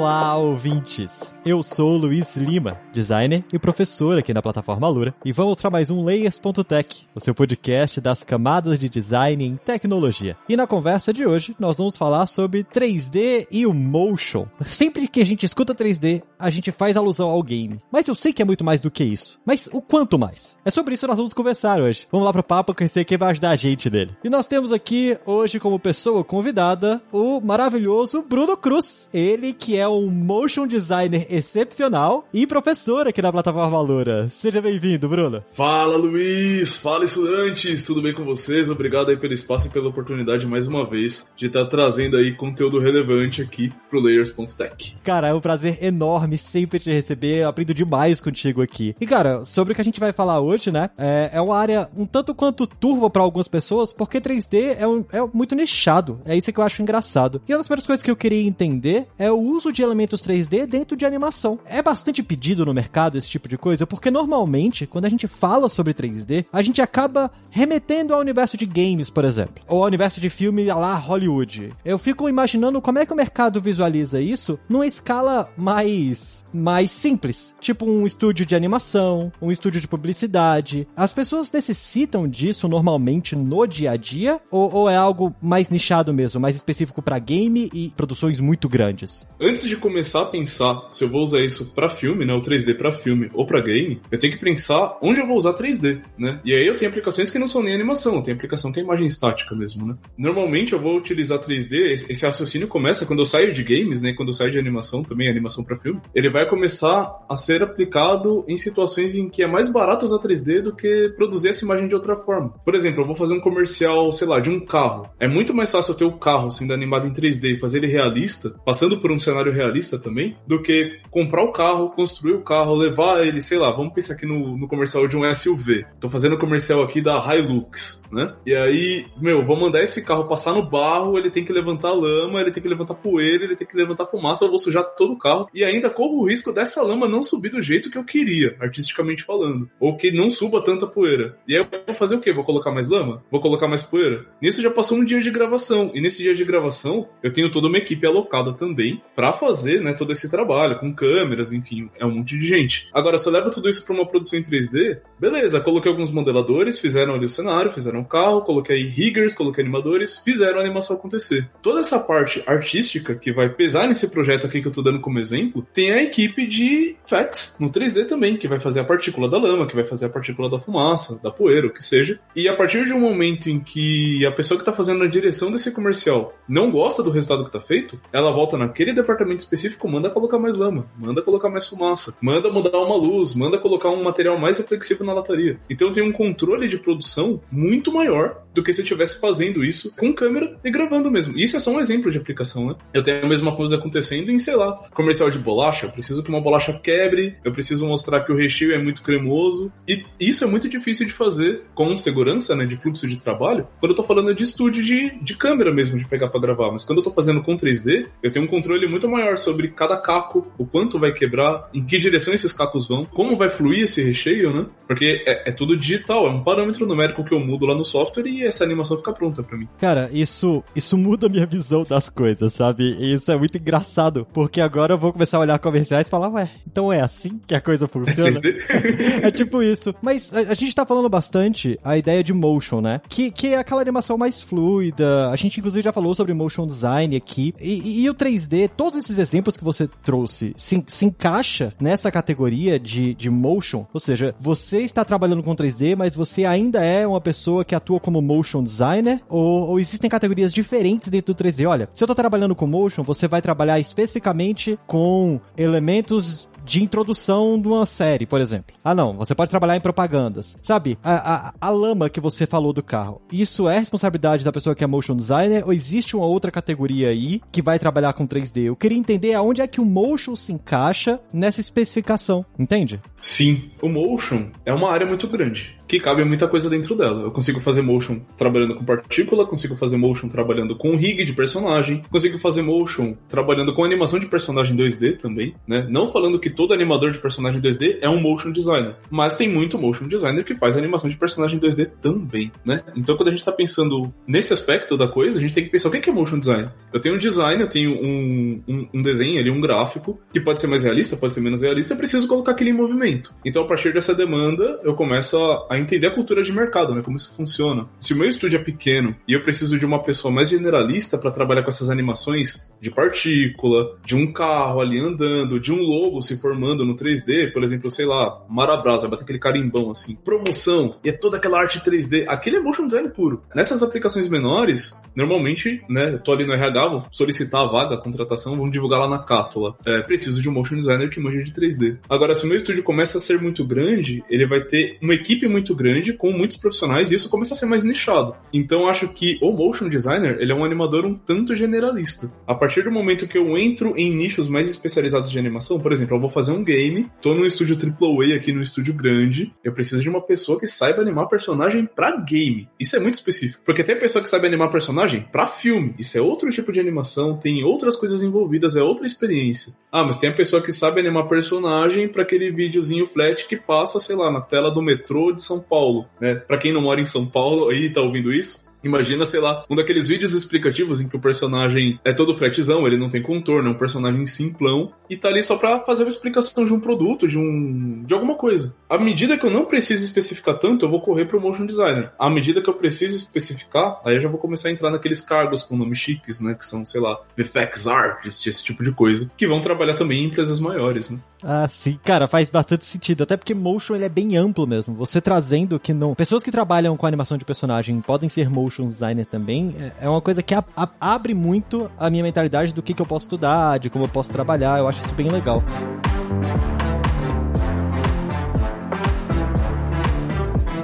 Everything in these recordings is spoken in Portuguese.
Olá, ouvintes! Eu sou Luiz Lima, designer e professor aqui na plataforma Lura, e vou mostrar mais um Layers.tech, o seu podcast das camadas de design em tecnologia. E na conversa de hoje, nós vamos falar sobre 3D e o motion. Sempre que a gente escuta 3D, a gente faz alusão ao game. Mas eu sei que é muito mais do que isso. Mas o quanto mais? É sobre isso que nós vamos conversar hoje. Vamos lá pro papo conhecer quem vai ajudar a gente nele. E nós temos aqui hoje como pessoa convidada o maravilhoso Bruno Cruz. Ele que é um motion designer excepcional e professor aqui na plataforma Lura. Seja bem-vindo, Bruno. Fala, Luiz! Fala, estudantes! Tudo bem com vocês? Obrigado aí pelo espaço e pela oportunidade mais uma vez de estar trazendo aí conteúdo relevante aqui pro Layers.tech. Cara, é um prazer enorme sempre te receber. Eu aprendo demais contigo aqui. E, cara, sobre o que a gente vai falar hoje, né? É, é uma área um tanto quanto turva para algumas pessoas, porque 3D é, um, é muito nichado. É isso que eu acho engraçado. E uma das primeiras coisas que eu queria entender é o uso uso de elementos 3D dentro de animação. É bastante pedido no mercado esse tipo de coisa, porque normalmente, quando a gente fala sobre 3D, a gente acaba remetendo ao universo de games, por exemplo, ou ao universo de filme lá Hollywood. Eu fico imaginando como é que o mercado visualiza isso numa escala mais mais simples, tipo um estúdio de animação, um estúdio de publicidade. As pessoas necessitam disso normalmente no dia a dia ou, ou é algo mais nichado mesmo, mais específico para game e produções muito grandes? Antes de começar a pensar se eu vou usar isso para filme, né, o 3D para filme ou para game, eu tenho que pensar onde eu vou usar 3D, né? E aí eu tenho aplicações que não são nem animação, tem aplicação que é imagem estática mesmo, né? Normalmente eu vou utilizar 3D, esse raciocínio começa quando eu saio de games, né, quando eu saio de animação também, animação para filme, ele vai começar a ser aplicado em situações em que é mais barato usar 3D do que produzir essa imagem de outra forma. Por exemplo, eu vou fazer um comercial, sei lá, de um carro. É muito mais fácil eu ter o carro sendo animado em 3D e fazer ele realista, passando por um cenário realista também, do que comprar o carro, construir o carro, levar ele, sei lá, vamos pensar aqui no, no comercial de um SUV. Tô fazendo comercial aqui da Hilux, né? E aí, meu, vou mandar esse carro passar no barro, ele tem que levantar lama, ele tem que levantar poeira, ele tem que levantar fumaça, eu vou sujar todo o carro e ainda corro o risco dessa lama não subir do jeito que eu queria, artisticamente falando, ou que não suba tanta poeira. E aí eu vou fazer o quê? Vou colocar mais lama? Vou colocar mais poeira? Nisso já passou um dia de gravação, e nesse dia de gravação eu tenho toda uma equipe alocada também para fazer né, todo esse trabalho, com câmeras, enfim, é um monte de gente. Agora, se eu levo tudo isso para uma produção em 3D, beleza, coloquei alguns modeladores, fizeram ali o cenário, fizeram o carro, coloquei riggers, coloquei animadores, fizeram a animação acontecer. Toda essa parte artística que vai pesar nesse projeto aqui que eu tô dando como exemplo, tem a equipe de FX no 3D também, que vai fazer a partícula da lama, que vai fazer a partícula da fumaça, da poeira, o que seja. E a partir de um momento em que a pessoa que tá fazendo a direção desse comercial não gosta do resultado que tá feito, ela volta naquele departamento específico manda colocar mais lama, manda colocar mais fumaça, manda mudar uma luz, manda colocar um material mais reflexivo na lataria. Então tem um controle de produção muito maior do que se eu estivesse fazendo isso com câmera e gravando mesmo. Isso é só um exemplo de aplicação, né? Eu tenho a mesma coisa acontecendo em, sei lá, comercial de bolacha. Eu preciso que uma bolacha quebre, eu preciso mostrar que o recheio é muito cremoso. E isso é muito difícil de fazer com segurança, né? De fluxo de trabalho, quando eu tô falando de estúdio de, de câmera mesmo, de pegar para gravar. Mas quando eu tô fazendo com 3D, eu tenho um controle muito maior sobre cada caco, o quanto vai quebrar, em que direção esses cacos vão, como vai fluir esse recheio, né? Porque é, é tudo digital, é um parâmetro numérico que eu mudo lá no software e essa animação fica pronta para mim. Cara, isso, isso muda a minha visão das coisas, sabe? E isso é muito engraçado, porque agora eu vou começar a olhar comerciais e falar, ué, então é assim que a coisa funciona? é tipo isso. Mas a, a, gente tá falando bastante a ideia de motion, né? Que, que é aquela animação mais fluida. A gente, inclusive, já falou sobre motion design aqui. E, e, e o 3D, todos esses exemplos que você trouxe, se, se encaixa nessa categoria de, de motion. Ou seja, você está trabalhando com 3D, mas você ainda é uma pessoa que atua como motion designer? Ou, ou existem categorias diferentes dentro do 3D? Olha, se eu estou trabalhando com motion, você vai trabalhar especificamente com elementos de introdução de uma série, por exemplo. Ah, não, você pode trabalhar em propagandas. Sabe, a, a, a, lama que você falou do carro, isso é responsabilidade da pessoa que é motion designer ou existe uma outra categoria aí que vai trabalhar com 3D? Eu queria entender aonde é que o motion se encaixa nessa especificação, entende? Sim, o motion é uma área muito grande que cabe muita coisa dentro dela. Eu consigo fazer motion trabalhando com partícula, consigo fazer motion trabalhando com rig de personagem, consigo fazer motion trabalhando com animação de personagem 2D também, né? Não falando que todo animador de personagem 2D é um motion designer, mas tem muito motion designer que faz animação de personagem 2D também, né? Então quando a gente tá pensando nesse aspecto da coisa, a gente tem que pensar o que é motion design. Eu tenho um design, eu tenho um, um, um desenho ali, um gráfico, que pode ser mais realista, pode ser menos realista, eu preciso colocar aquele movimento. Então a partir dessa demanda, eu começo a, a entender a cultura de mercado, né? Como isso funciona. Se o meu estúdio é pequeno e eu preciso de uma pessoa mais generalista para trabalhar com essas animações de partícula, de um carro ali andando, de um logo se formando no 3D, por exemplo, sei lá, Marabrasa, bate aquele carimbão assim, promoção, e é toda aquela arte 3D, aquele é motion design puro. Nessas aplicações menores, normalmente, né, eu tô ali no RH, vou solicitar a vaga, a contratação, vamos divulgar lá na cátula. É, preciso de um motion designer que manja de 3D. Agora, se o meu estúdio começa a ser muito grande, ele vai ter uma equipe muito grande com muitos profissionais e isso começa a ser mais nichado. Então, acho que o motion designer, ele é um animador um tanto generalista. A partir do momento que eu entro em nichos mais especializados de animação, por exemplo, eu vou fazer um game, tô num estúdio AAA aqui no estúdio grande, eu preciso de uma pessoa que saiba animar personagem para game. Isso é muito específico, porque tem pessoa que sabe animar personagem para filme. Isso é outro tipo de animação, tem outras coisas envolvidas, é outra experiência. Ah, mas tem a pessoa que sabe animar personagem para aquele videozinho flat que passa, sei lá, na tela do metrô de São Paulo, né? Para quem não mora em São Paulo aí tá ouvindo isso, Imagina, sei lá, um daqueles vídeos explicativos em que o personagem é todo fletzão, ele não tem contorno, é um personagem simplão, e tá ali só pra fazer uma explicação de um produto, de um. de alguma coisa. À medida que eu não preciso especificar tanto, eu vou correr pro motion designer. À medida que eu preciso especificar, aí eu já vou começar a entrar naqueles cargos com nomes chiques, né? Que são, sei lá, VFX Artist, esse tipo de coisa, que vão trabalhar também em empresas maiores, né? Ah, sim, cara, faz bastante sentido. Até porque motion ele é bem amplo mesmo. Você trazendo que não. Pessoas que trabalham com animação de personagem podem ser motion motion designer também, é, é uma coisa que a, a, abre muito a minha mentalidade do que, que eu posso estudar, de como eu posso trabalhar. Eu acho isso bem legal.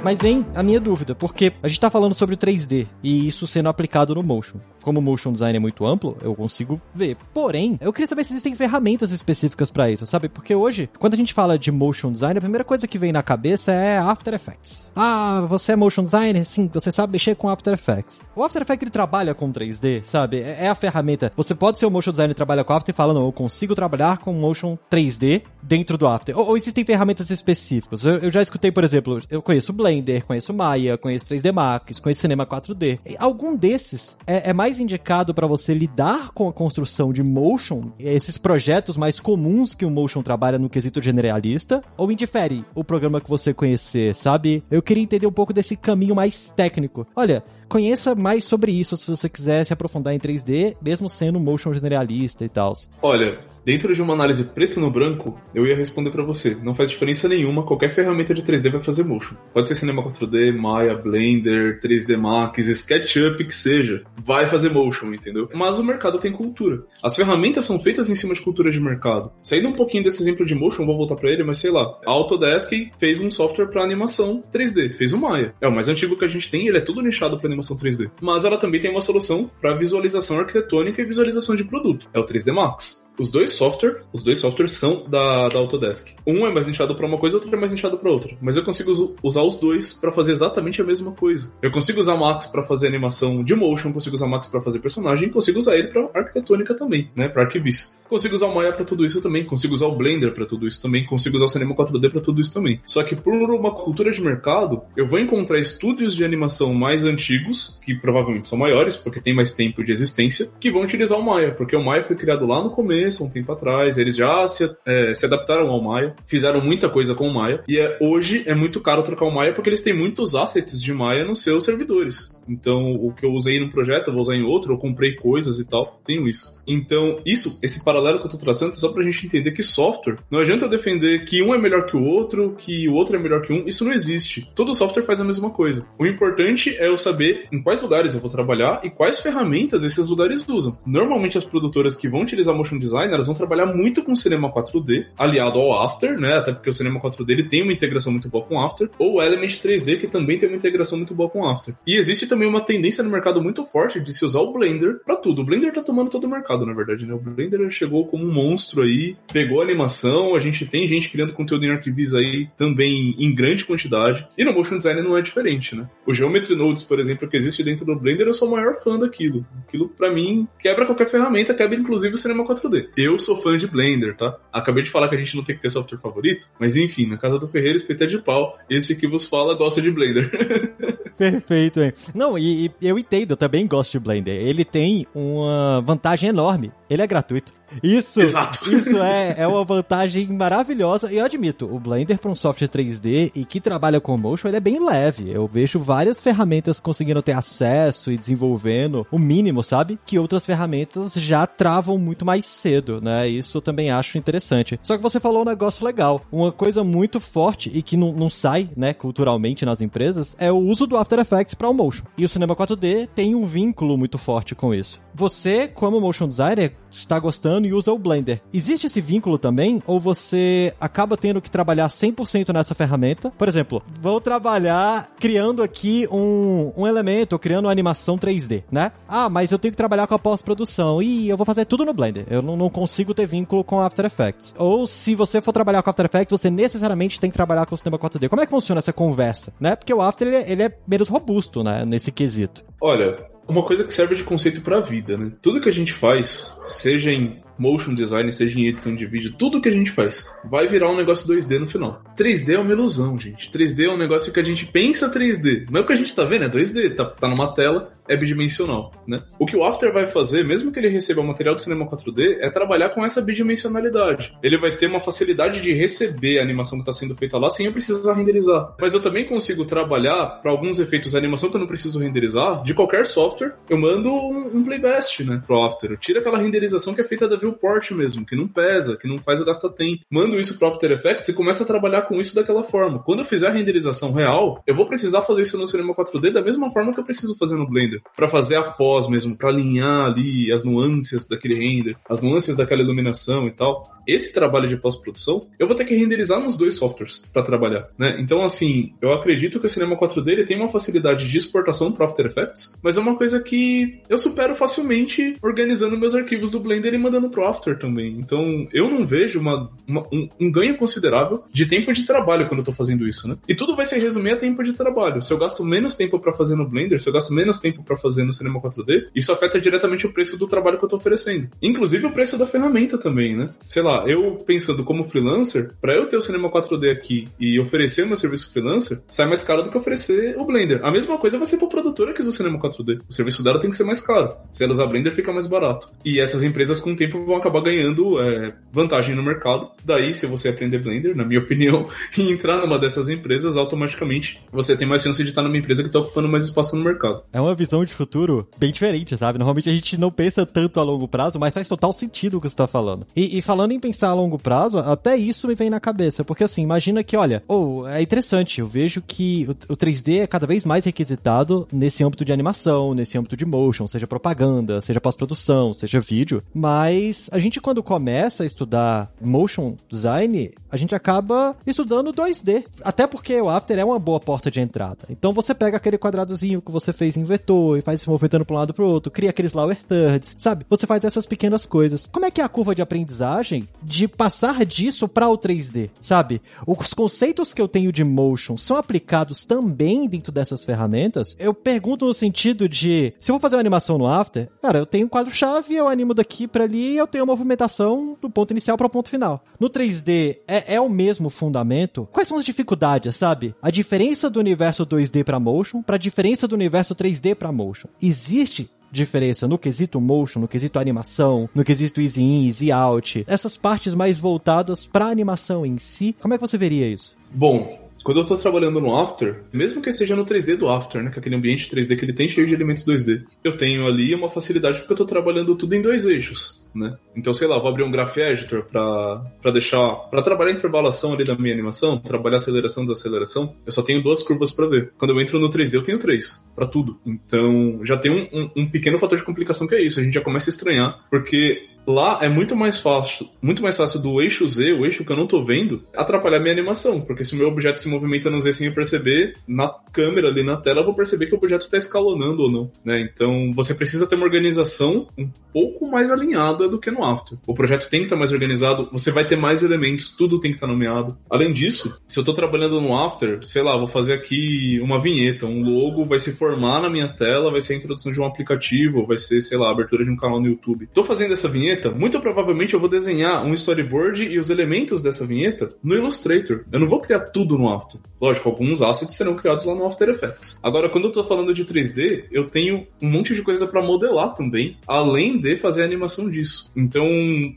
Mas vem a minha dúvida, porque a gente tá falando sobre o 3D e isso sendo aplicado no motion. Como o motion design é muito amplo, eu consigo ver. Porém, eu queria saber se existem ferramentas específicas para isso, sabe? Porque hoje, quando a gente fala de motion design, a primeira coisa que vem na cabeça é After Effects. Ah, você é motion designer? Sim, você sabe mexer com After Effects. O After Effects ele trabalha com 3D, sabe? É, é a ferramenta. Você pode ser um motion designer e trabalha com After e fala, não, eu consigo trabalhar com motion 3D dentro do After. Ou, ou existem ferramentas específicas. Eu, eu já escutei, por exemplo, eu conheço o Blender, Blender, conheço Maya, conheço 3D Max, conheço Cinema 4D. Algum desses é, é mais indicado para você lidar com a construção de motion, esses projetos mais comuns que o motion trabalha no quesito generalista, ou indifere o programa que você conhecer, sabe? Eu queria entender um pouco desse caminho mais técnico. Olha, conheça mais sobre isso se você quiser se aprofundar em 3D, mesmo sendo motion generalista e tal. Olha, dentro de uma análise preto no branco, eu ia responder para você. Não faz diferença nenhuma, qualquer ferramenta de 3D vai fazer motion. Pode ser Cinema 4D, Maya, Blender, 3D Max, SketchUp, que seja. Vai fazer motion, entendeu? Mas o mercado tem cultura. As ferramentas são feitas em cima de cultura de mercado. Saindo um pouquinho desse exemplo de motion, vou voltar para ele, mas sei lá. A Autodesk fez um software para animação 3D, fez o Maya. É o mais antigo que a gente tem, ele é tudo nichado para animação 3D. Mas ela também tem uma solução para visualização arquitetônica e visualização de produto. É o 3D Max. Os dois softwares, os dois softwares são da, da Autodesk. Um é mais nichado para uma coisa, outro é mais nichado para outra. Mas eu consigo usar os dois para fazer exatamente a mesma coisa. Eu consigo usar Max para fazer animação de motion, consigo usar Max para fazer personagem, consigo usar ele para arquitetônica também, né, para arquivis. Consigo usar o Maya para tudo isso também, consigo usar o Blender para tudo isso também, consigo usar o Cinema 4D para tudo isso também. Só que por uma cultura de mercado, eu vou encontrar estúdios de animação mais antigos, que provavelmente são maiores, porque tem mais tempo de existência, que vão utilizar o Maya, porque o Maya foi criado lá no começo, um tempo atrás, eles já se, é, se adaptaram ao Maya, fizeram muita coisa com o Maya, e é, hoje é muito caro trocar o Maya porque eles têm muitos assets de Maya nos seus servidores. Então, o que eu usei num projeto, eu vou usar em outro, eu comprei coisas e tal, tenho isso. Então, isso, esse paralelo que eu tô traçando é só pra gente entender que software, não adianta eu defender que um é melhor que o outro, que o outro é melhor que um, isso não existe. Todo software faz a mesma coisa. O importante é eu saber em quais lugares eu vou trabalhar e quais ferramentas esses lugares usam. Normalmente as produtoras que vão utilizar motion design, elas vão trabalhar muito com cinema 4D, aliado ao After, né? Até porque o cinema 4D ele tem uma integração muito boa com o After, ou o Element 3D, que também tem uma integração muito boa com After. E existe também uma tendência no mercado muito forte de se usar o Blender para tudo. O Blender tá tomando todo o mercado, na verdade, né? O Blender chegou como um monstro aí, pegou a animação, a gente tem gente criando conteúdo em Arquivis aí também em grande quantidade. E no motion design não é diferente, né? O Geometry Nodes, por exemplo, que existe dentro do Blender, eu sou o maior fã daquilo. Aquilo, para mim, quebra qualquer ferramenta, quebra inclusive o cinema 4D. Eu sou fã de Blender, tá? Acabei de falar que a gente não tem que ter software favorito, mas enfim, na casa do Ferreira, espeta é de pau, esse que vos fala gosta de Blender. Perfeito, hein? Não, e, e eu entendo, eu também gosto de Blender. Ele tem uma vantagem enorme. Ele é gratuito. Isso, Exato. isso é, é uma vantagem maravilhosa. E eu admito, o Blender para um software 3D e que trabalha com motion, ele é bem leve. Eu vejo várias ferramentas conseguindo ter acesso e desenvolvendo o mínimo, sabe? Que outras ferramentas já travam muito mais cedo, né? Isso eu também acho interessante. Só que você falou um negócio legal. Uma coisa muito forte e que não, não sai, né, culturalmente nas empresas é o uso do After Effects para o motion. E o cinema 4D tem um vínculo muito forte com isso. Você, como motion designer, está gostando e usa o Blender. Existe esse vínculo também? Ou você acaba tendo que trabalhar 100% nessa ferramenta? Por exemplo, vou trabalhar criando aqui um, um elemento, criando uma animação 3D, né? Ah, mas eu tenho que trabalhar com a pós-produção. E eu vou fazer tudo no Blender. Eu não, não consigo ter vínculo com After Effects. Ou se você for trabalhar com After Effects, você necessariamente tem que trabalhar com o sistema 4D. Como é que funciona essa conversa, né? Porque o After, ele, é, ele é menos robusto, né? Nesse quesito. Olha, uma coisa que serve de conceito para a vida, né? Tudo que a gente faz, seja em motion design, seja em edição de vídeo, tudo que a gente faz vai virar um negócio 2D no final. 3D é uma ilusão, gente. 3D é um negócio que a gente pensa 3D. Não é o que a gente tá vendo, é 2D. Tá, tá numa tela, é bidimensional, né? O que o After vai fazer, mesmo que ele receba material do cinema 4D, é trabalhar com essa bidimensionalidade. Ele vai ter uma facilidade de receber a animação que está sendo feita lá sem eu precisar renderizar. Mas eu também consigo trabalhar para alguns efeitos de animação que eu não preciso renderizar de qualquer software. Eu mando um, um playbest, né, pro After. Eu tiro aquela renderização que é feita da viewport mesmo, que não pesa, que não faz o gasta tempo. Mando isso pro After Effects e começo a trabalhar com isso daquela forma. Quando eu fizer a renderização real, eu vou precisar fazer isso no cinema 4D da mesma forma que eu preciso fazer no Blender para fazer a pós mesmo, para alinhar ali as nuances daquele render, as nuances daquela iluminação e tal. Esse trabalho de pós-produção, eu vou ter que renderizar nos dois softwares para trabalhar, né? Então, assim, eu acredito que o Cinema 4D ele tem uma facilidade de exportação para After Effects, mas é uma coisa que eu supero facilmente organizando meus arquivos do Blender e mandando pro After também. Então, eu não vejo uma, uma um, um, ganho considerável de tempo de trabalho quando eu tô fazendo isso, né? E tudo vai se resumir a tempo de trabalho. Se eu gasto menos tempo para fazer no Blender, se eu gasto menos tempo para fazer no Cinema 4D, isso afeta diretamente o preço do trabalho que eu tô oferecendo. Inclusive o preço da ferramenta também, né? Sei lá, eu pensando como freelancer, para eu ter o Cinema 4D aqui e oferecer meu serviço freelancer, sai mais caro do que oferecer o Blender. A mesma coisa vai ser pro produtora que usa o Cinema 4D. O serviço dela tem que ser mais caro. Se ela usar Blender, fica mais barato. E essas empresas, com o tempo, vão acabar ganhando é, vantagem no mercado. Daí, se você aprender Blender, na minha opinião, e entrar numa dessas empresas, automaticamente você tem mais chance de estar numa empresa que está ocupando mais espaço no mercado. É uma visão de futuro bem diferente, sabe? Normalmente a gente não pensa tanto a longo prazo, mas faz total sentido o que você está falando. E, e, falando em pensar a longo prazo, até isso me vem na cabeça, porque assim, imagina que, olha, oh, é interessante, eu vejo que o, o 3D é cada vez mais requisitado nesse âmbito de animação, nesse âmbito de motion, seja propaganda, seja pós-produção, seja vídeo, mas a gente quando começa a estudar motion design, a gente acaba estudando 2D, até porque o After é uma boa porta de entrada. Então você pega aquele quadradozinho que você fez em vetor e faz se movimentando para um lado para o outro, cria aqueles lower thirds, sabe? Você faz essas pequenas coisas. Como é que é a curva de aprendizagem de passar disso para o 3D, sabe? Os conceitos que eu tenho de motion são aplicados também dentro dessas ferramentas? Eu pergunto no sentido de, se eu vou fazer uma animação no After, cara, eu tenho um quadro-chave, eu animo daqui para ali eu tenho a movimentação do ponto inicial para o ponto final. No 3D, é, é o mesmo fundamento? Quais são as dificuldades, sabe? A diferença do universo 2D para motion para a diferença do universo 3D para motion. Existe diferença no quesito motion, no quesito animação, no quesito easy in, easy out, essas partes mais voltadas para animação em si, como é que você veria isso? Bom, quando eu tô trabalhando no After, mesmo que esteja no 3D do After, né, que é aquele ambiente 3D que ele tem cheio de elementos 2D, eu tenho ali uma facilidade porque eu tô trabalhando tudo em dois eixos né? Então, sei lá, vou abrir um Graph Editor para deixar, para trabalhar a intervalação ali da minha animação, trabalhar aceleração, desaceleração, eu só tenho duas curvas para ver. Quando eu entro no 3D, eu tenho três para tudo. Então, já tem um, um, um pequeno fator de complicação que é isso. A gente já começa a estranhar, porque Lá é muito mais fácil, muito mais fácil do eixo Z, o eixo que eu não tô vendo, atrapalhar minha animação, porque se o meu objeto se movimenta no Z sem eu perceber, na câmera ali na tela eu vou perceber que o objeto está escalonando ou não, né? Então você precisa ter uma organização um pouco mais alinhada do que no After. O projeto tem que estar mais organizado, você vai ter mais elementos, tudo tem que estar nomeado. Além disso, se eu tô trabalhando no After, sei lá, vou fazer aqui uma vinheta, um logo vai se formar na minha tela, vai ser a introdução de um aplicativo, vai ser, sei lá, a abertura de um canal no YouTube. Tô fazendo essa vinheta muito provavelmente eu vou desenhar um storyboard e os elementos dessa vinheta no Illustrator. Eu não vou criar tudo no After. Lógico, alguns assets serão criados lá no After Effects. Agora, quando eu tô falando de 3D, eu tenho um monte de coisa para modelar também, além de fazer a animação disso. Então,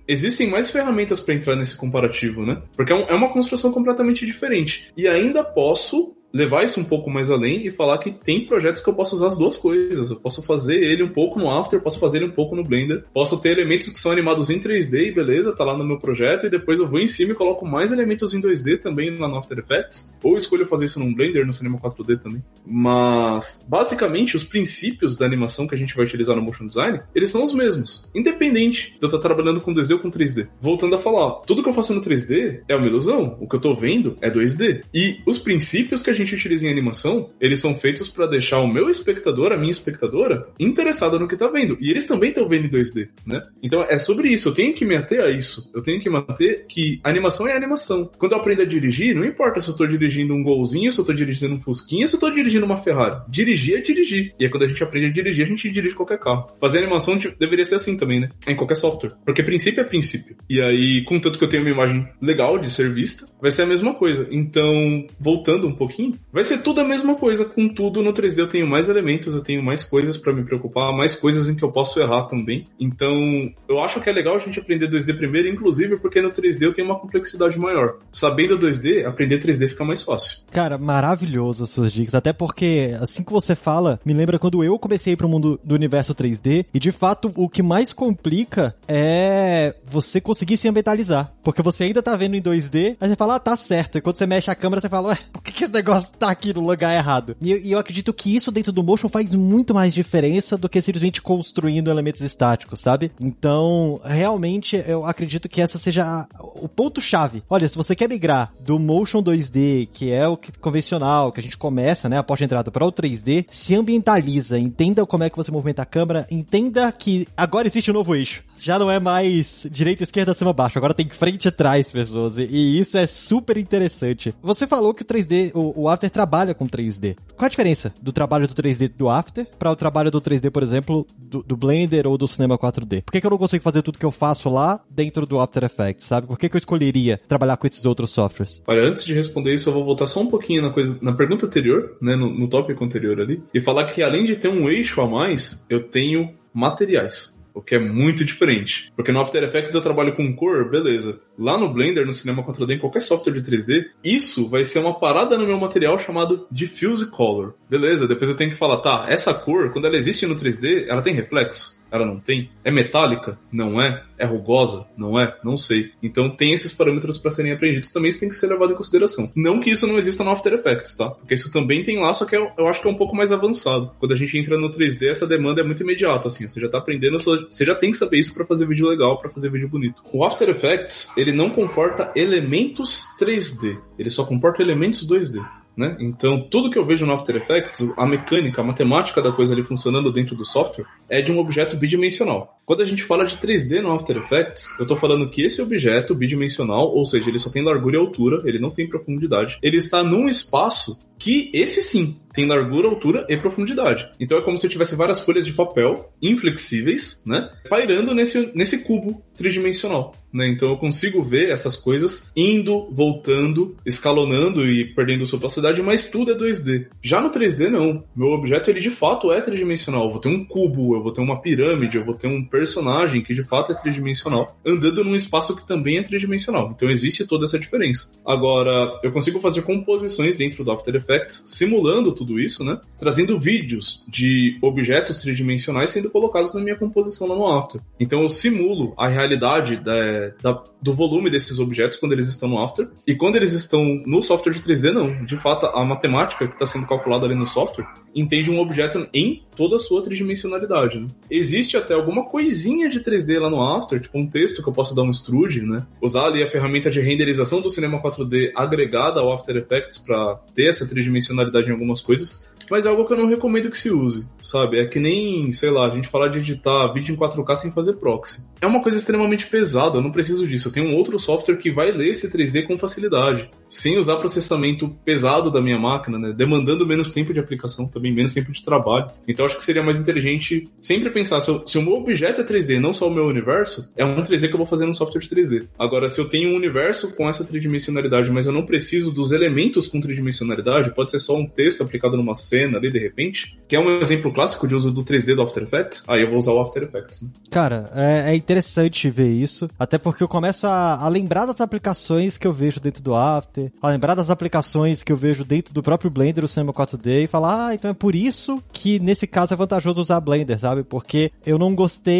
existem mais ferramentas para entrar nesse comparativo, né? Porque é, é uma construção completamente diferente. E ainda posso levar isso um pouco mais além e falar que tem projetos que eu posso usar as duas coisas. Eu posso fazer ele um pouco no After, posso fazer ele um pouco no Blender. Posso ter elementos que são animados em 3D e beleza, tá lá no meu projeto e depois eu vou em cima e coloco mais elementos em 2D também lá no After Effects. Ou escolho fazer isso num Blender, no Cinema 4D também. Mas, basicamente, os princípios da animação que a gente vai utilizar no Motion Design, eles são os mesmos. Independente de eu estar trabalhando com 2D ou com 3D. Voltando a falar, tudo que eu faço no 3D é uma ilusão. O que eu tô vendo é 2D. E os princípios que a gente utiliza em animação, eles são feitos para deixar o meu espectador, a minha espectadora, interessada no que tá vendo. E eles também estão vendo em 2D, né? Então é sobre isso, eu tenho que me ater a isso. Eu tenho que manter que animação é animação. Quando eu aprendo a dirigir, não importa se eu tô dirigindo um golzinho, se eu tô dirigindo um fusquinha, se eu tô dirigindo uma Ferrari. Dirigir é dirigir. E aí quando a gente aprende a dirigir, a gente dirige qualquer carro. Fazer animação deveria ser assim também, né? Em qualquer software. Porque princípio é princípio. E aí, contanto que eu tenho uma imagem legal de ser vista, vai ser a mesma coisa. Então, voltando um pouquinho, Vai ser tudo a mesma coisa, contudo no 3D eu tenho mais elementos, eu tenho mais coisas para me preocupar, mais coisas em que eu posso errar também. Então, eu acho que é legal a gente aprender 2D primeiro, inclusive porque no 3D eu tenho uma complexidade maior. Sabendo 2D, aprender 3D fica mais fácil. Cara, maravilhoso as suas dicas, até porque assim que você fala, me lembra quando eu comecei para o mundo do universo 3D e de fato o que mais complica é você conseguir se ambientalizar, porque você ainda tá vendo em 2D, aí você fala, ah, tá certo, e quando você mexe a câmera você fala, ué, por que, que esse negócio tá aqui no lugar errado. E, e, eu acredito que isso dentro do motion faz muito mais diferença do que simplesmente construindo elementos estáticos, sabe? Então, realmente, eu acredito que essa seja o ponto-chave. Olha, se você quer migrar do motion 2D, que é o que, convencional, que a gente começa, né, a porta de entrada para o 3D, se ambientaliza, entenda como é que você movimenta a câmera, entenda que agora existe um novo eixo. Já não é mais direita, esquerda, cima, baixo. Agora tem frente e trás, pessoas. E, e isso é super interessante. Você falou que o 3D, o, o After trabalha com 3D. Qual a diferença do trabalho do 3D do After para o trabalho do 3D, por exemplo, do, do, Blender ou do Cinema 4D? Por que, que, eu não consigo fazer tudo que eu faço lá dentro do After Effects, sabe? Por que, que eu escolheria trabalhar com esses outros softwares? Olha, antes de responder isso, eu vou voltar só um pouquinho na, coisa, na pergunta anterior, né, no, no tópico anterior ali, e falar que além de ter um eixo a mais, eu tenho materiais o que é muito diferente. Porque no After Effects eu trabalho com cor, beleza. Lá no Blender, no Cinema 4D, em qualquer software de 3D, isso vai ser uma parada no meu material chamado Diffuse Color. Beleza, depois eu tenho que falar, tá, essa cor, quando ela existe no 3D, ela tem reflexo? Ela não tem? É metálica? Não é? É rugosa? Não é? Não sei. Então tem esses parâmetros para serem aprendidos também, isso tem que ser levado em consideração. Não que isso não exista no After Effects, tá? Porque isso também tem lá, só que eu, eu acho que é um pouco mais avançado. Quando a gente entra no 3D, essa demanda é muito imediata, assim. Você já tá aprendendo, você já tem que saber isso para fazer vídeo legal, para fazer vídeo bonito. O After Effects, ele não comporta elementos 3D, ele só comporta elementos 2D. Né? Então, tudo que eu vejo no After Effects, a mecânica, a matemática da coisa ali funcionando dentro do software, é de um objeto bidimensional. Quando a gente fala de 3D no After Effects, eu estou falando que esse objeto bidimensional, ou seja, ele só tem largura e altura, ele não tem profundidade, ele está num espaço que esse sim tem largura, altura e profundidade. Então é como se eu tivesse várias folhas de papel inflexíveis, né, pairando nesse, nesse cubo tridimensional. Né? Então eu consigo ver essas coisas indo, voltando, escalonando e perdendo sua opacidade, mas tudo é 2D. Já no 3D não. Meu objeto ele de fato é tridimensional. Eu vou ter um cubo, eu vou ter uma pirâmide, eu vou ter um personagem que de fato é tridimensional andando num espaço que também é tridimensional. Então existe toda essa diferença. Agora, eu consigo fazer composições dentro do After Effects simulando tudo isso, né? Trazendo vídeos de objetos tridimensionais sendo colocados na minha composição lá no After. Então eu simulo a realidade da, da, do volume desses objetos quando eles estão no After e quando eles estão no software de 3D não. De fato, a matemática que está sendo calculada ali no software entende um objeto em toda a sua tridimensionalidade. Né? Existe até alguma coisinha de 3D lá no After, tipo um texto que eu posso dar um extrude, né? Usar ali a ferramenta de renderização do cinema 4D agregada ao After Effects para ter essa tridimensionalidade em algumas coisas, mas é algo que eu não recomendo que se use, sabe? É que nem, sei lá, a gente falar de editar vídeo em 4K sem fazer proxy. É uma coisa extremamente pesada, eu não preciso disso. Eu tenho um outro software que vai ler esse 3D com facilidade, sem usar processamento pesado da minha máquina, né? Demandando menos tempo de aplicação, também menos tempo de trabalho. Então acho que seria mais inteligente sempre pensar, se, se o meu objeto é 3D, não só o meu universo, é um 3D que eu vou fazer no software de 3D. Agora, se eu tenho um universo com essa tridimensionalidade, mas eu não preciso dos elementos com tridimensionalidade, pode ser só um texto aplicado numa cena, cena ali de repente, que é um exemplo clássico de uso do 3D do After Effects, aí eu vou usar o After Effects. Né? Cara, é, é, interessante ver isso, até porque eu começo a, a, lembrar das aplicações que eu vejo dentro do After, a lembrar das aplicações que eu vejo dentro do próprio Blender, o Cinema 4D, e falar, ah, então é por isso que nesse caso é vantajoso usar Blender, sabe? Porque eu não gostei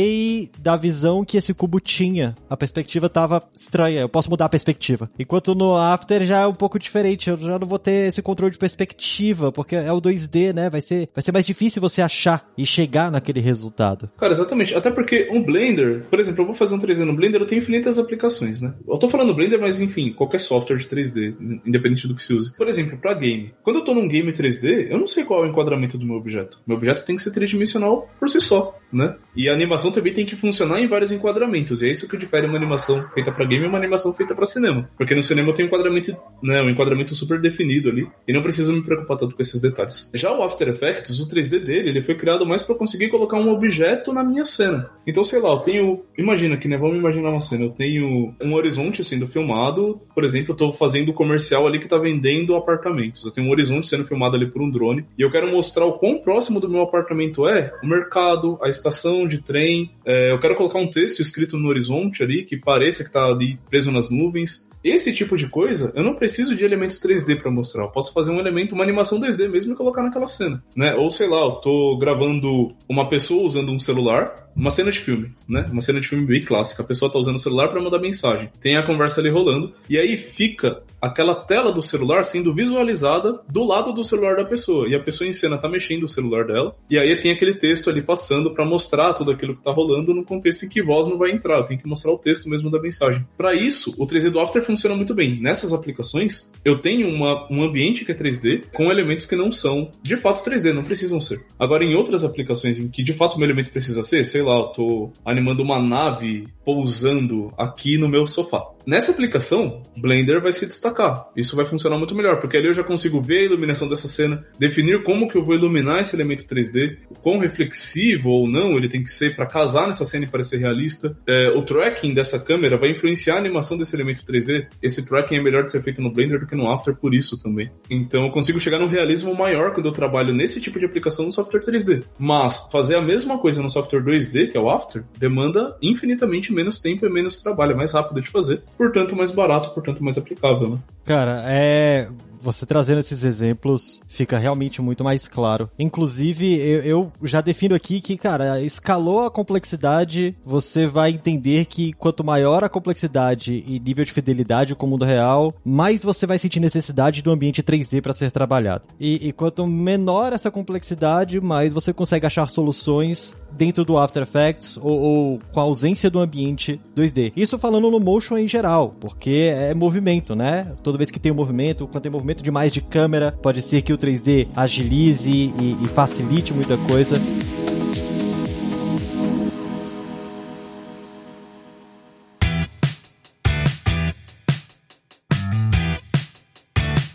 da visão que esse cubo tinha. A perspectiva tava estranha, eu posso mudar a perspectiva. Enquanto no After já é um pouco diferente, eu já não vou ter esse controle de perspectiva, porque é o 2D 3D, né? Vai ser, vai ser mais difícil você achar e chegar naquele resultado. Cara, exatamente. Até porque um Blender, por exemplo, eu vou fazer um 3D no Blender, eu tenho infinitas aplicações, né? Eu tô falando Blender, mas enfim, qualquer software de 3D, independente do que se use. Por exemplo, para game. Quando eu tô num game 3D, eu não sei qual é o enquadramento do meu objeto. Meu objeto tem que ser tridimensional por si só, né? E a animação também tem que funcionar em vários enquadramentos. E é isso que difere uma animação feita para game e uma animação feita para cinema. Porque no cinema eu tenho um enquadramento, né, um enquadramento super definido ali, e não preciso me preocupar tanto com esses detalhes. Já o After Effects, o 3D dele, ele foi criado mais para conseguir colocar um objeto na minha cena. Então, sei lá, eu tenho, imagina aqui, né, vamos imaginar uma cena, eu tenho um horizonte sendo filmado, por exemplo, eu tô fazendo comercial ali que tá vendendo apartamentos. Eu tenho um horizonte sendo filmado ali por um drone, e eu quero mostrar o quão próximo do meu apartamento é o mercado, a estação de trem. É, eu quero colocar um texto escrito no horizonte ali que pareça que tá ali preso nas nuvens. Esse tipo de coisa, eu não preciso de elementos 3D para mostrar. Eu posso fazer um elemento, uma animação 2D mesmo e colocar naquela cena, né? Ou sei lá, eu tô gravando uma pessoa usando um celular, uma cena de filme, né? Uma cena de filme bem clássica. A pessoa tá usando o celular para mandar mensagem. Tem a conversa ali rolando e aí fica aquela tela do celular sendo visualizada do lado do celular da pessoa. E a pessoa em cena tá mexendo o celular dela. E aí tem aquele texto ali passando para mostrar tudo aquilo que tá rolando no contexto em que voz não vai entrar. Eu tenho que mostrar o texto mesmo da mensagem. Para isso, o 3D do After funciona muito bem. Nessas aplicações, eu tenho uma, um ambiente que é 3D com elementos que não são de fato 3D, não precisam ser. Agora, em outras aplicações em que de fato o meu elemento precisa ser, sei lá, eu tô animando uma nave pousando aqui no meu sofá. Nessa aplicação, Blender vai se destacar. Isso vai funcionar muito melhor, porque ali eu já consigo ver a iluminação dessa cena, definir como que eu vou iluminar esse elemento 3D, o quão reflexivo ou não ele tem que ser para casar nessa cena e parecer realista. É, o tracking dessa câmera vai influenciar a animação desse elemento 3D. Esse tracking é melhor de ser feito no Blender do que no After por isso também. Então eu consigo chegar num realismo maior quando eu trabalho nesse tipo de aplicação no software 3D. Mas fazer a mesma coisa no software 2D, que é o After, demanda infinitamente menos tempo e menos trabalho, é mais rápido de fazer portanto mais barato, portanto mais aplicável, né? Cara, é você trazendo esses exemplos fica realmente muito mais claro. Inclusive, eu, eu, já defino aqui que, cara, escalou a complexidade, você vai entender que quanto maior a complexidade e nível de fidelidade com o mundo real, mais você vai sentir necessidade do ambiente 3D para ser trabalhado. E, e quanto menor essa complexidade, mais você consegue achar soluções dentro do After Effects ou, ou com a ausência do ambiente 2D. Isso falando no motion em geral, porque é movimento, né? Toda vez que tem um movimento, quando tem movimento movimento demais de câmera, pode ser que o 3D agilize e, e facilite muita coisa.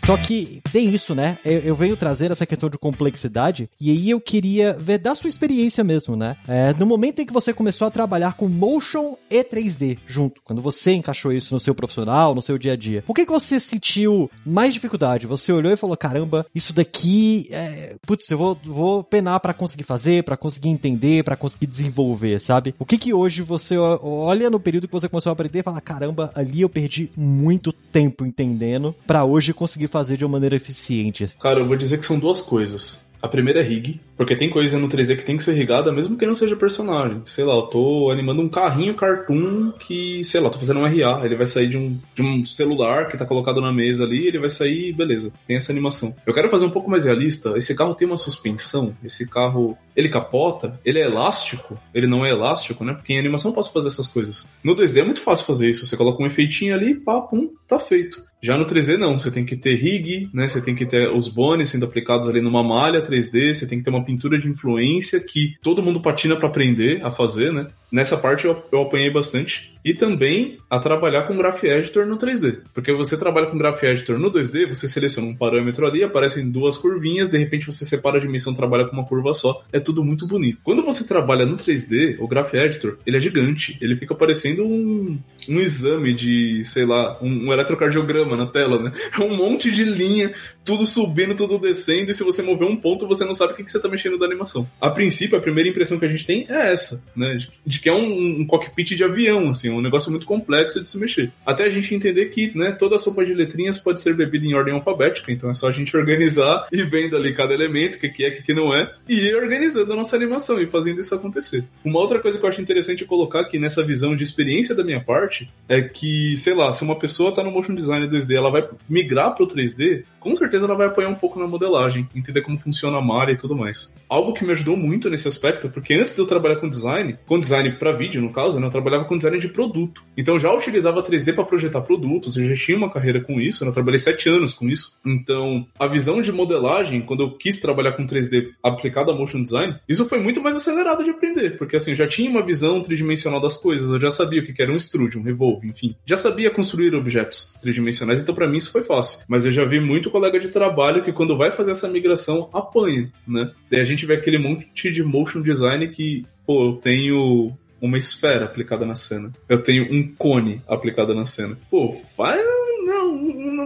Só que tem isso, né? Eu, eu, venho trazer essa questão de complexidade e aí eu queria ver da sua experiência mesmo, né? É, no momento em que você começou a trabalhar com motion e 3D junto, quando você encaixou isso no seu profissional, no seu dia a dia, o que, que você sentiu mais dificuldade? Você olhou e falou: caramba, isso daqui, é... putz, eu vou, vou penar para conseguir fazer, para conseguir entender, para conseguir desenvolver, sabe? O que que hoje você olha no período que você começou a aprender e fala: caramba, ali eu perdi muito tempo entendendo para hoje conseguir fazer de uma maneira eficiente? Cara, eu vou dizer que são duas coisas. A primeira é rig, porque tem coisa no 3D que tem que ser rigada, mesmo que não seja personagem. Sei lá, eu tô animando um carrinho cartoon que, sei lá, tô fazendo um RA, ele vai sair de um, de um celular que tá colocado na mesa ali, ele vai sair, beleza, tem essa animação. Eu quero fazer um pouco mais realista, esse carro tem uma suspensão, esse carro, ele capota, ele é elástico, ele não é elástico, né? Porque em animação eu posso fazer essas coisas. No 2D é muito fácil fazer isso, você coloca um efeitinho ali, pá, pum, tá feito. Já no 3D não, você tem que ter rig, né? Você tem que ter os bones sendo aplicados ali numa malha 3D, você tem que ter uma pintura de influência que todo mundo patina para aprender a fazer, né? Nessa parte eu, eu apanhei bastante e também a trabalhar com Graph Editor no 3D. Porque você trabalha com Graph Editor no 2D, você seleciona um parâmetro ali, aparecem duas curvinhas, de repente você separa a dimensão, trabalha com uma curva só. É tudo muito bonito. Quando você trabalha no 3D, o Graph Editor, ele é gigante. Ele fica parecendo um, um exame de, sei lá, um, um eletrocardiograma na tela, né? É um monte de linha, tudo subindo, tudo descendo, e se você mover um ponto, você não sabe o que, que você está mexendo da animação. A princípio, a primeira impressão que a gente tem é essa, né? De, de que é um, um, cockpit de avião, assim, um negócio muito complexo de se mexer. Até a gente entender que, né, toda a sopa de letrinhas pode ser bebida em ordem alfabética, então é só a gente organizar e vendo ali cada elemento, o que, é, o que, que não é, e ir organizando a nossa animação e fazendo isso acontecer. Uma outra coisa que eu acho interessante colocar aqui nessa visão de experiência da minha parte é que, sei lá, se uma pessoa está no motion design 2D, ela vai migrar para o 3D, com certeza ela vai apoiar um pouco na modelagem, entender como funciona a malha e tudo mais. Algo que me ajudou muito nesse aspecto, porque antes de eu trabalhar com design, com design para vídeo no caso, né, eu trabalhava com design de produto. Então já utilizava 3D para projetar produtos, eu já tinha uma carreira com isso, né, eu trabalhei sete anos com isso. Então a visão de modelagem, quando eu quis trabalhar com 3D aplicado a motion design, isso foi muito mais acelerado de aprender, porque assim, eu já tinha uma visão tridimensional das coisas, eu já sabia o que era um extrude, um revolve, enfim. Já sabia construir objetos tridimensionais, então para mim isso foi fácil. Mas eu já vi muito colega de trabalho que quando vai fazer essa migração apanha, né? Daí a gente vê aquele monte de motion design que, pô, eu tenho uma esfera aplicada na cena. Eu tenho um cone aplicado na cena. Pô, faz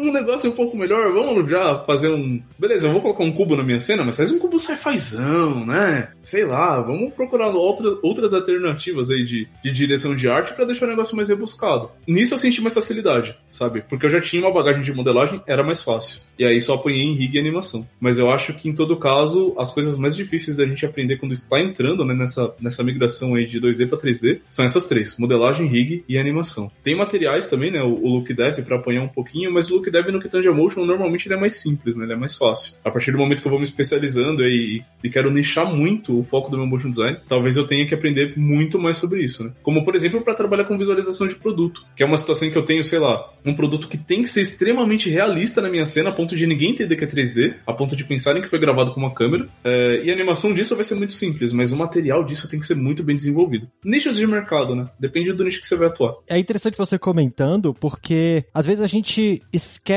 um negócio um pouco melhor, vamos já fazer um. Beleza, eu vou colocar um cubo na minha cena, mas faz um cubo sci-fizão, né? Sei lá, vamos procurar outra, outras alternativas aí de, de direção de arte para deixar o negócio mais rebuscado. Nisso eu senti mais facilidade, sabe? Porque eu já tinha uma bagagem de modelagem, era mais fácil. E aí só apanhei em rig e animação. Mas eu acho que em todo caso, as coisas mais difíceis da gente aprender quando está entrando né, nessa, nessa migração aí de 2D para 3D são essas três: modelagem, rig e animação. Tem materiais também, né? O, o Look Dev para apanhar um pouquinho, mas o Look Dev no que tange a motion normalmente ele é mais simples, né? Ele é mais fácil. A partir do momento que eu vou me especializando e, e quero nichar muito o foco do meu motion design, talvez eu tenha que aprender muito mais sobre isso, né? Como por exemplo para trabalhar com visualização de produto, que é uma situação em que eu tenho, sei lá, um produto que tem que ser extremamente realista na minha cena, a ponto de ninguém entender que é 3D, a ponto de pensarem que foi gravado com uma câmera. É, e a animação disso vai ser muito simples, mas o material disso tem que ser muito bem desenvolvido. Nichos de mercado, né? Depende do nicho que você vai atuar. É interessante você comentando, porque às vezes a gente esquece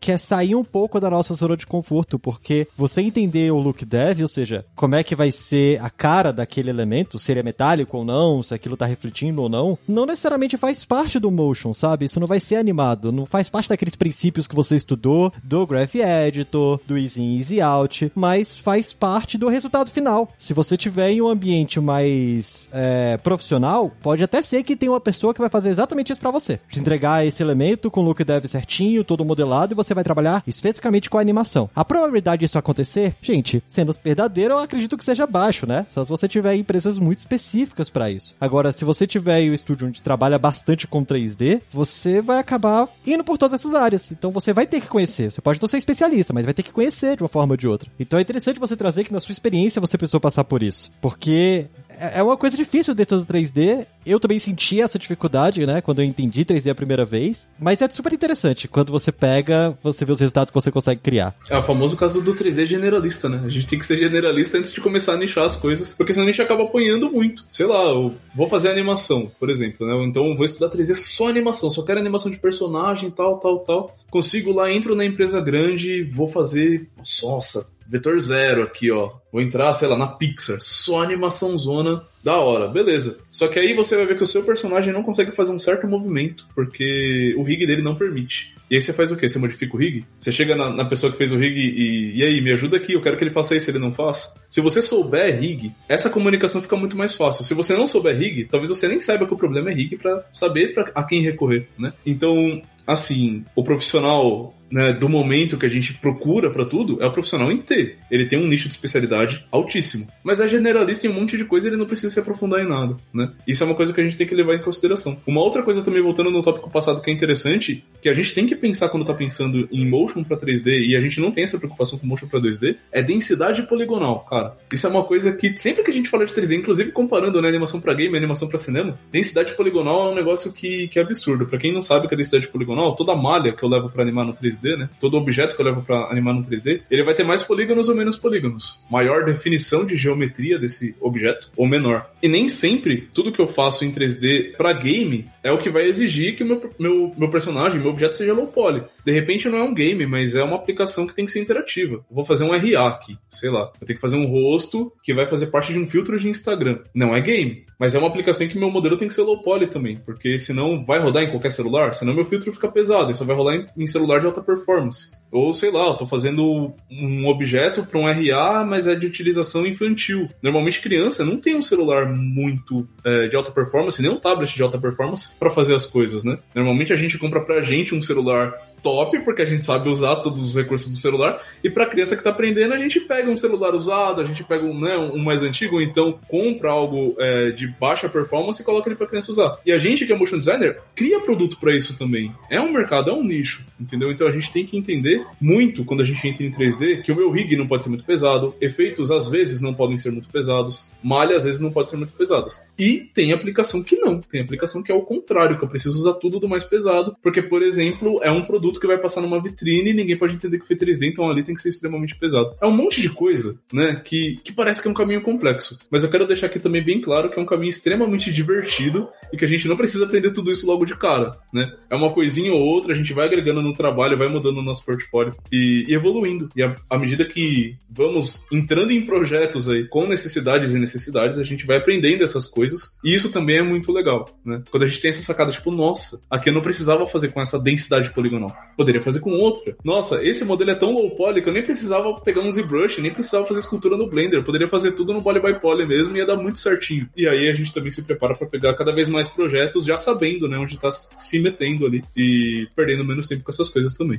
que é sair um pouco da nossa zona de conforto, porque você entender o look dev, ou seja, como é que vai ser a cara daquele elemento, se ele é metálico ou não, se aquilo tá refletindo ou não, não necessariamente faz parte do motion, sabe? Isso não vai ser animado, não faz parte daqueles princípios que você estudou do Graph Editor, do Easy In, Easy Out, mas faz parte do resultado final. Se você tiver em um ambiente mais é, profissional, pode até ser que tenha uma pessoa que vai fazer exatamente isso para você. Te entregar esse elemento com o look dev certinho, todo modelado, e você vai trabalhar especificamente com a animação. A probabilidade disso acontecer, gente, sendo verdadeiro, eu acredito que seja baixo, né? Só se você tiver empresas muito específicas para isso. Agora, se você tiver um estúdio onde trabalha bastante com 3D, você vai acabar indo por todas essas áreas. Então você vai ter que conhecer. Você pode não ser especialista, mas vai ter que conhecer de uma forma ou de outra. Então é interessante você trazer que na sua experiência você precisou passar por isso. Porque é, é uma coisa difícil dentro do 3D. Eu também senti essa dificuldade, né? Quando eu entendi 3D a primeira vez. Mas é super interessante. Quando você pega, você vê os resultados que você consegue criar. É o famoso caso do 3D generalista, né? A gente tem que ser generalista antes de começar a nichar as coisas, porque senão a gente acaba apanhando muito. Sei lá, eu vou fazer animação, por exemplo, né? Então eu vou estudar 3D só animação, só quero animação de personagem, tal, tal, tal. Consigo lá, entro na empresa grande, vou fazer. Nossa, vetor zero aqui, ó. Vou entrar, sei lá, na Pixar. Só animação zona da hora, beleza. Só que aí você vai ver que o seu personagem não consegue fazer um certo movimento, porque o rig dele não permite. E aí você faz o quê? Você modifica o rig? Você chega na, na pessoa que fez o rig e, e aí, me ajuda aqui, eu quero que ele faça isso, ele não faz. Se você souber rig, essa comunicação fica muito mais fácil. Se você não souber rig, talvez você nem saiba que o problema é rig para saber pra, a quem recorrer, né? Então, assim, o profissional né, do momento que a gente procura para tudo é o profissional em T. Ele tem um nicho de especialidade altíssimo. Mas é generalista em um monte de coisa ele não precisa se aprofundar em nada, né? Isso é uma coisa que a gente tem que levar em consideração. Uma outra coisa também, voltando no tópico passado, que é interessante, que a gente tem que pensar quando tá pensando em motion para 3D e a gente não tem essa preocupação com motion para 2D, é densidade poligonal, cara. Isso é uma coisa que sempre que a gente fala de 3D, inclusive comparando né, animação para game e animação para cinema, densidade poligonal é um negócio que, que é absurdo. Para quem não sabe o que é densidade poligonal, toda malha que eu levo para animar no 3D 3D, né? Todo objeto que eu levo para animar no 3D, ele vai ter mais polígonos ou menos polígonos. Maior definição de geometria desse objeto ou menor. E nem sempre tudo que eu faço em 3D para game é o que vai exigir que meu, meu, meu personagem, meu objeto seja low poly. De repente não é um game, mas é uma aplicação que tem que ser interativa. Vou fazer um RA aqui, sei lá. Eu tenho que fazer um rosto que vai fazer parte de um filtro de Instagram. Não é game, mas é uma aplicação que meu modelo tem que ser low poly também, porque senão vai rodar em qualquer celular, senão meu filtro fica pesado, isso vai rolar em, em celular de alta performance. Ou sei lá, eu tô fazendo um objeto para um RA, mas é de utilização infantil. Normalmente criança não tem um celular muito é, de alta performance, nem um tablet de alta performance para fazer as coisas, né? Normalmente a gente compra pra gente um celular top, porque a gente sabe usar todos os recursos do celular, e pra criança que tá aprendendo, a gente pega um celular usado, a gente pega um, né, um mais antigo, então compra algo é, de baixa performance e coloca ele pra criança usar. E a gente que é motion designer, cria produto para isso também. É um mercado, é um nicho, entendeu? Então a gente tem que entender muito quando a gente entra em 3D que o meu rig não pode ser muito pesado, efeitos às vezes não podem ser muito pesados, malha às vezes não pode ser muito pesadas. E tem aplicação que não, tem aplicação que é o contrário, que eu preciso usar tudo do mais pesado, porque, por exemplo, é um produto que vai passar numa vitrine e ninguém pode entender que foi 3D, então ali tem que ser extremamente pesado. É um monte de coisa, né, que, que parece que é um caminho complexo, mas eu quero deixar aqui também bem claro que é um caminho extremamente divertido e que a gente não precisa aprender tudo isso logo de cara, né? É uma coisinha ou outra, a gente vai agregando no trabalho, vai mudando o nosso portfólio e, e evoluindo. E à medida que vamos entrando em projetos aí com necessidades e necessidades, a gente vai aprendendo essas coisas. E isso também é muito legal, né? Quando a gente tem essa sacada, tipo, nossa, aqui eu não precisava fazer com essa densidade poligonal. Poderia fazer com outra. Nossa, esse modelo é tão low poly que eu nem precisava pegar um ZBrush, nem precisava fazer escultura no Blender. Eu poderia fazer tudo no poly by poly mesmo e ia dar muito certinho. E aí a gente também se prepara para pegar cada vez mais projetos, já sabendo, né, onde tá se metendo ali e perdendo menos tempo com essas coisas também.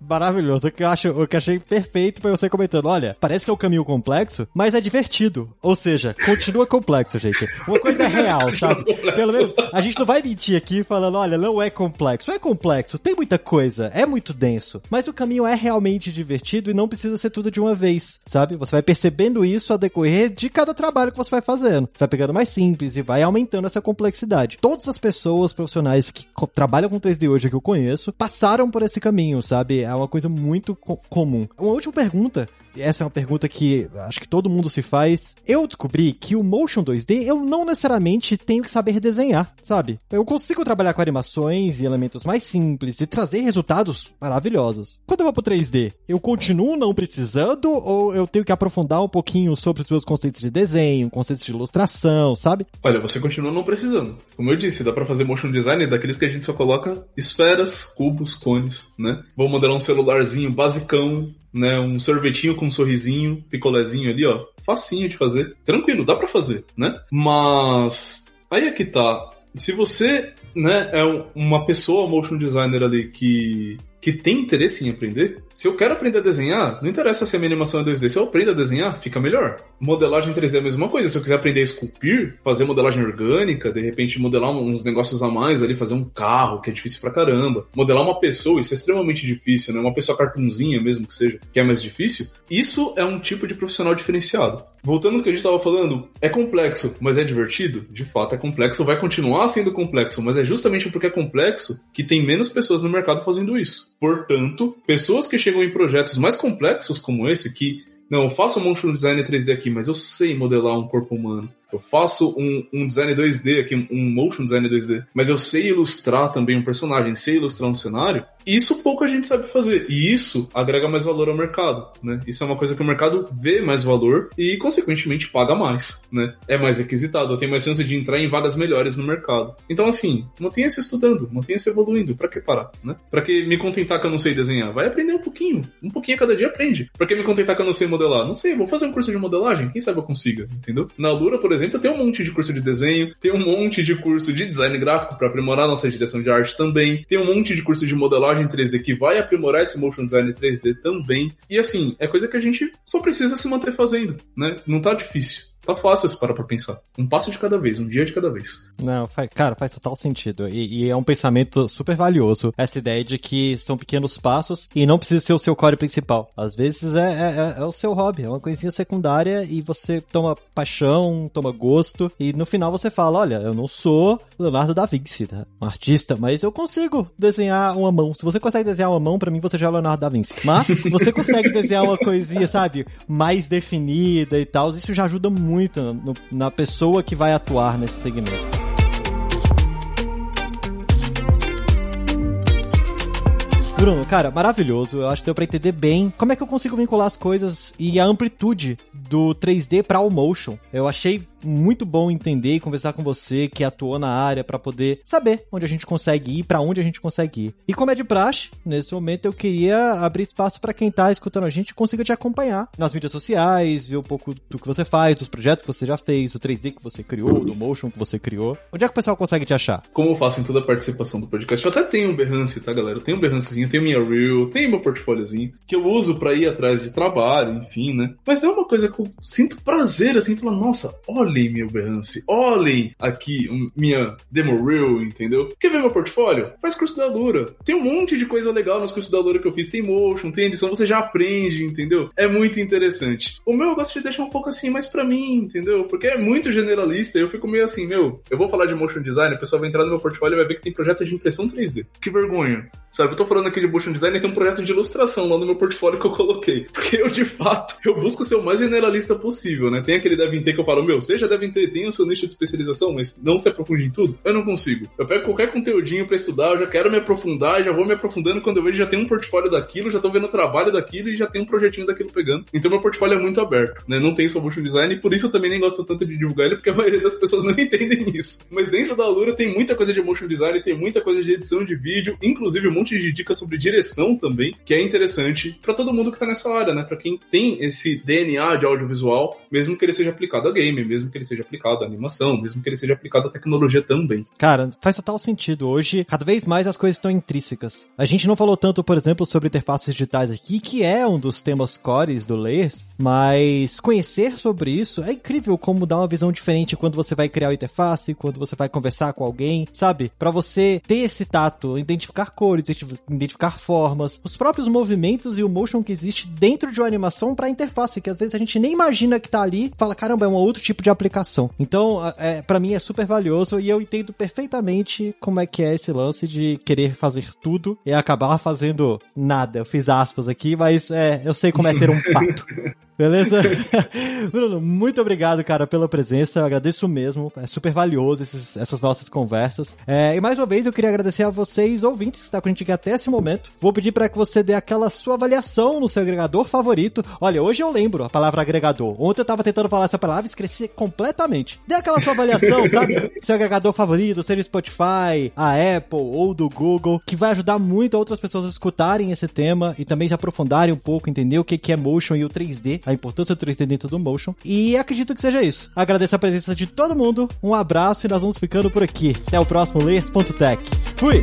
Maravilhoso. O que eu acho, o que achei perfeito foi você comentando, olha, parece que é um caminho complexo, mas é divertido. Ou seja, continua complexo, gente. Uma coisa é real, sabe? Pelo menos a gente não vai mentir aqui falando, olha, não é complexo. É complexo, tem muita coisa, é muito denso, mas o caminho é realmente divertido e não precisa ser tudo de uma vez, sabe? Você vai percebendo isso a decorrer de cada trabalho que você vai fazendo. Você vai pegando mais simples e vai aumentando essa complexidade. Todas as pessoas profissionais que trabalham com 3D hoje que eu conheço passaram por esse caminho, sabe? É uma coisa muito co comum. Uma última pergunta essa é uma pergunta que acho que todo mundo se faz. Eu descobri que o Motion 2D eu não necessariamente tenho que saber desenhar, sabe? Eu consigo trabalhar com animações e elementos mais simples e trazer resultados maravilhosos. Quando eu vou pro 3D, eu continuo não precisando ou eu tenho que aprofundar um pouquinho sobre os meus conceitos de desenho, conceitos de ilustração, sabe? Olha, você continua não precisando. Como eu disse, dá para fazer motion design daqueles que a gente só coloca esferas, cubos, cones, né? Vou modelar um celularzinho basicão né? Um sorvetinho com um sorrisinho, picolézinho ali, ó. Facinho de fazer. Tranquilo, dá para fazer, né? Mas aí é que tá. Se você, né, é uma pessoa motion designer ali que que tem interesse em aprender, se eu quero aprender a desenhar, não interessa se a minha animação é 2D, se eu aprendo a desenhar, fica melhor. Modelagem 3D é a mesma coisa, se eu quiser aprender a esculpir, fazer modelagem orgânica, de repente modelar uns negócios a mais ali, fazer um carro, que é difícil pra caramba, modelar uma pessoa, isso é extremamente difícil, né? Uma pessoa cartunzinha mesmo que seja, que é mais difícil, isso é um tipo de profissional diferenciado. Voltando ao que a gente estava falando, é complexo, mas é divertido? De fato é complexo, vai continuar sendo complexo, mas é justamente porque é complexo que tem menos pessoas no mercado fazendo isso. Portanto, pessoas que chegam em projetos mais complexos como esse, que não, eu faço motion design 3D aqui, mas eu sei modelar um corpo humano. Eu faço um, um design 2D aqui, um motion design 2D, mas eu sei ilustrar também um personagem, sei ilustrar um cenário. Isso pouca gente sabe fazer. E isso agrega mais valor ao mercado, né? Isso é uma coisa que o mercado vê mais valor e, consequentemente, paga mais, né? É mais requisitado, tem mais chance de entrar em vagas melhores no mercado. Então, assim, mantenha-se estudando, mantenha-se evoluindo. Pra que parar, né? Pra que me contentar que eu não sei desenhar? Vai aprender um pouquinho. Um pouquinho a cada dia aprende. Pra que me contentar que eu não sei modelar? Não sei, vou fazer um curso de modelagem. Quem sabe eu consiga, entendeu? Na Lura, por exemplo, tem um monte de curso de desenho, tem um monte de curso de design gráfico para aprimorar nossa direção de arte também, tem um monte de curso de modelagem 3D que vai aprimorar esse motion design 3D também. E assim, é coisa que a gente só precisa se manter fazendo, né? Não tá difícil. Tá fácil se parar pra pensar. Um passo de cada vez, um dia de cada vez. Não, faz, cara, faz total sentido. E, e, é um pensamento super valioso. Essa ideia de que são pequenos passos e não precisa ser o seu core principal. Às vezes é, é, é, é o seu hobby, é uma coisinha secundária e você toma paixão, toma gosto e no final você fala, olha, eu não sou Leonardo da Vinci, tá? um artista, mas eu consigo desenhar uma mão. Se você consegue desenhar uma mão, para mim você já é Leonardo da Vinci. Mas você consegue desenhar uma coisinha, sabe, mais definida e tal, isso já ajuda muito muito no, na pessoa que vai atuar nesse segmento. Bruno, cara, maravilhoso. Eu acho que deu pra entender bem como é que eu consigo vincular as coisas e a amplitude do 3D para o motion. Eu achei muito bom entender e conversar com você que atuou na área para poder saber onde a gente consegue ir, para onde a gente consegue ir. E como é de praxe, nesse momento eu queria abrir espaço para quem tá escutando a gente consiga te acompanhar nas mídias sociais, ver um pouco do que você faz, dos projetos que você já fez, do 3D que você criou, do motion que você criou. Onde é que o pessoal consegue te achar? Como eu faço em toda a participação do podcast, eu até tenho um Behance, tá, galera? Eu tenho um Behancezinho, tenho minha Reel, tenho meu portfóliozinho, que eu uso para ir atrás de trabalho, enfim, né? Mas é uma coisa que eu sinto prazer, assim, falar, nossa, olhem meu Behance, olhem aqui minha demo reel, entendeu? Quer ver meu portfólio? Faz curso da Lura. Tem um monte de coisa legal nos cursos da Lura que eu fiz, tem motion, tem edição, você já aprende, entendeu? É muito interessante. O meu eu gosto de deixar um pouco assim, mas para mim, entendeu? Porque é muito generalista, eu fico meio assim, meu, eu vou falar de motion design, o pessoal vai entrar no meu portfólio e vai ver que tem projeto de impressão 3D. Que vergonha. Sabe, eu tô falando aqui de motion design tem um projeto de ilustração lá no meu portfólio que eu coloquei. Porque eu, de fato, eu busco ser o mais generalista possível, né? Tem aquele devem ter que eu falo, meu, seja devem ter, tem o seu nicho de especialização, mas não se aprofunde em tudo. Eu não consigo. Eu pego qualquer conteúdinho para estudar, eu já quero me aprofundar, já vou me aprofundando quando eu vejo já tem um portfólio daquilo, já tô vendo o trabalho daquilo e já tem um projetinho daquilo pegando. Então meu portfólio é muito aberto, né? Não tem só motion design e por isso eu também nem gosto tanto de divulgar ele, porque a maioria das pessoas não entendem isso. Mas dentro da Alura tem muita coisa de motion design, tem muita coisa de edição de vídeo, inclusive um monte de dicas sobre direção também, que é interessante para todo mundo que tá nessa área, né? Para quem tem esse DNA de audiovisual, mesmo que ele seja aplicado a game, mesmo que ele seja aplicado a animação, mesmo que ele seja aplicado à tecnologia também. Cara, faz total sentido. Hoje, cada vez mais as coisas estão intrínsecas. A gente não falou tanto, por exemplo, sobre interfaces digitais aqui, que é um dos temas cores do Layers, mas conhecer sobre isso é incrível como dá uma visão diferente quando você vai criar a interface, quando você vai conversar com alguém, sabe? Para você ter esse tato, identificar cores, identificar formas, os próprios movimentos e o motion que existe dentro de uma animação para interface, que às vezes a gente nem imagina que tá ali, fala, caramba, é um outro tipo de aplicação. Então, é, para mim é super valioso e eu entendo perfeitamente como é que é esse lance de querer fazer tudo e acabar fazendo nada. Eu fiz aspas aqui, mas é, eu sei como é ser um pato. Beleza? Bruno, muito obrigado, cara, pela presença. Eu agradeço mesmo. É super valioso esses, essas nossas conversas. É, e mais uma vez, eu queria agradecer a vocês, ouvintes, que estão com a gente aqui até esse momento. Vou pedir para que você dê aquela sua avaliação no seu agregador favorito. Olha, hoje eu lembro a palavra agregador. Ontem eu tava tentando falar essa palavra e esqueci completamente. Dê aquela sua avaliação, sabe? Seu agregador favorito, seja Spotify, a Apple ou do Google, que vai ajudar muito outras pessoas a escutarem esse tema e também se aprofundarem um pouco, entender o que é motion e o 3D a importância do 3D dentro do motion. E acredito que seja isso. Agradeço a presença de todo mundo, um abraço e nós vamos ficando por aqui. Até o próximo Layers.tech. Fui!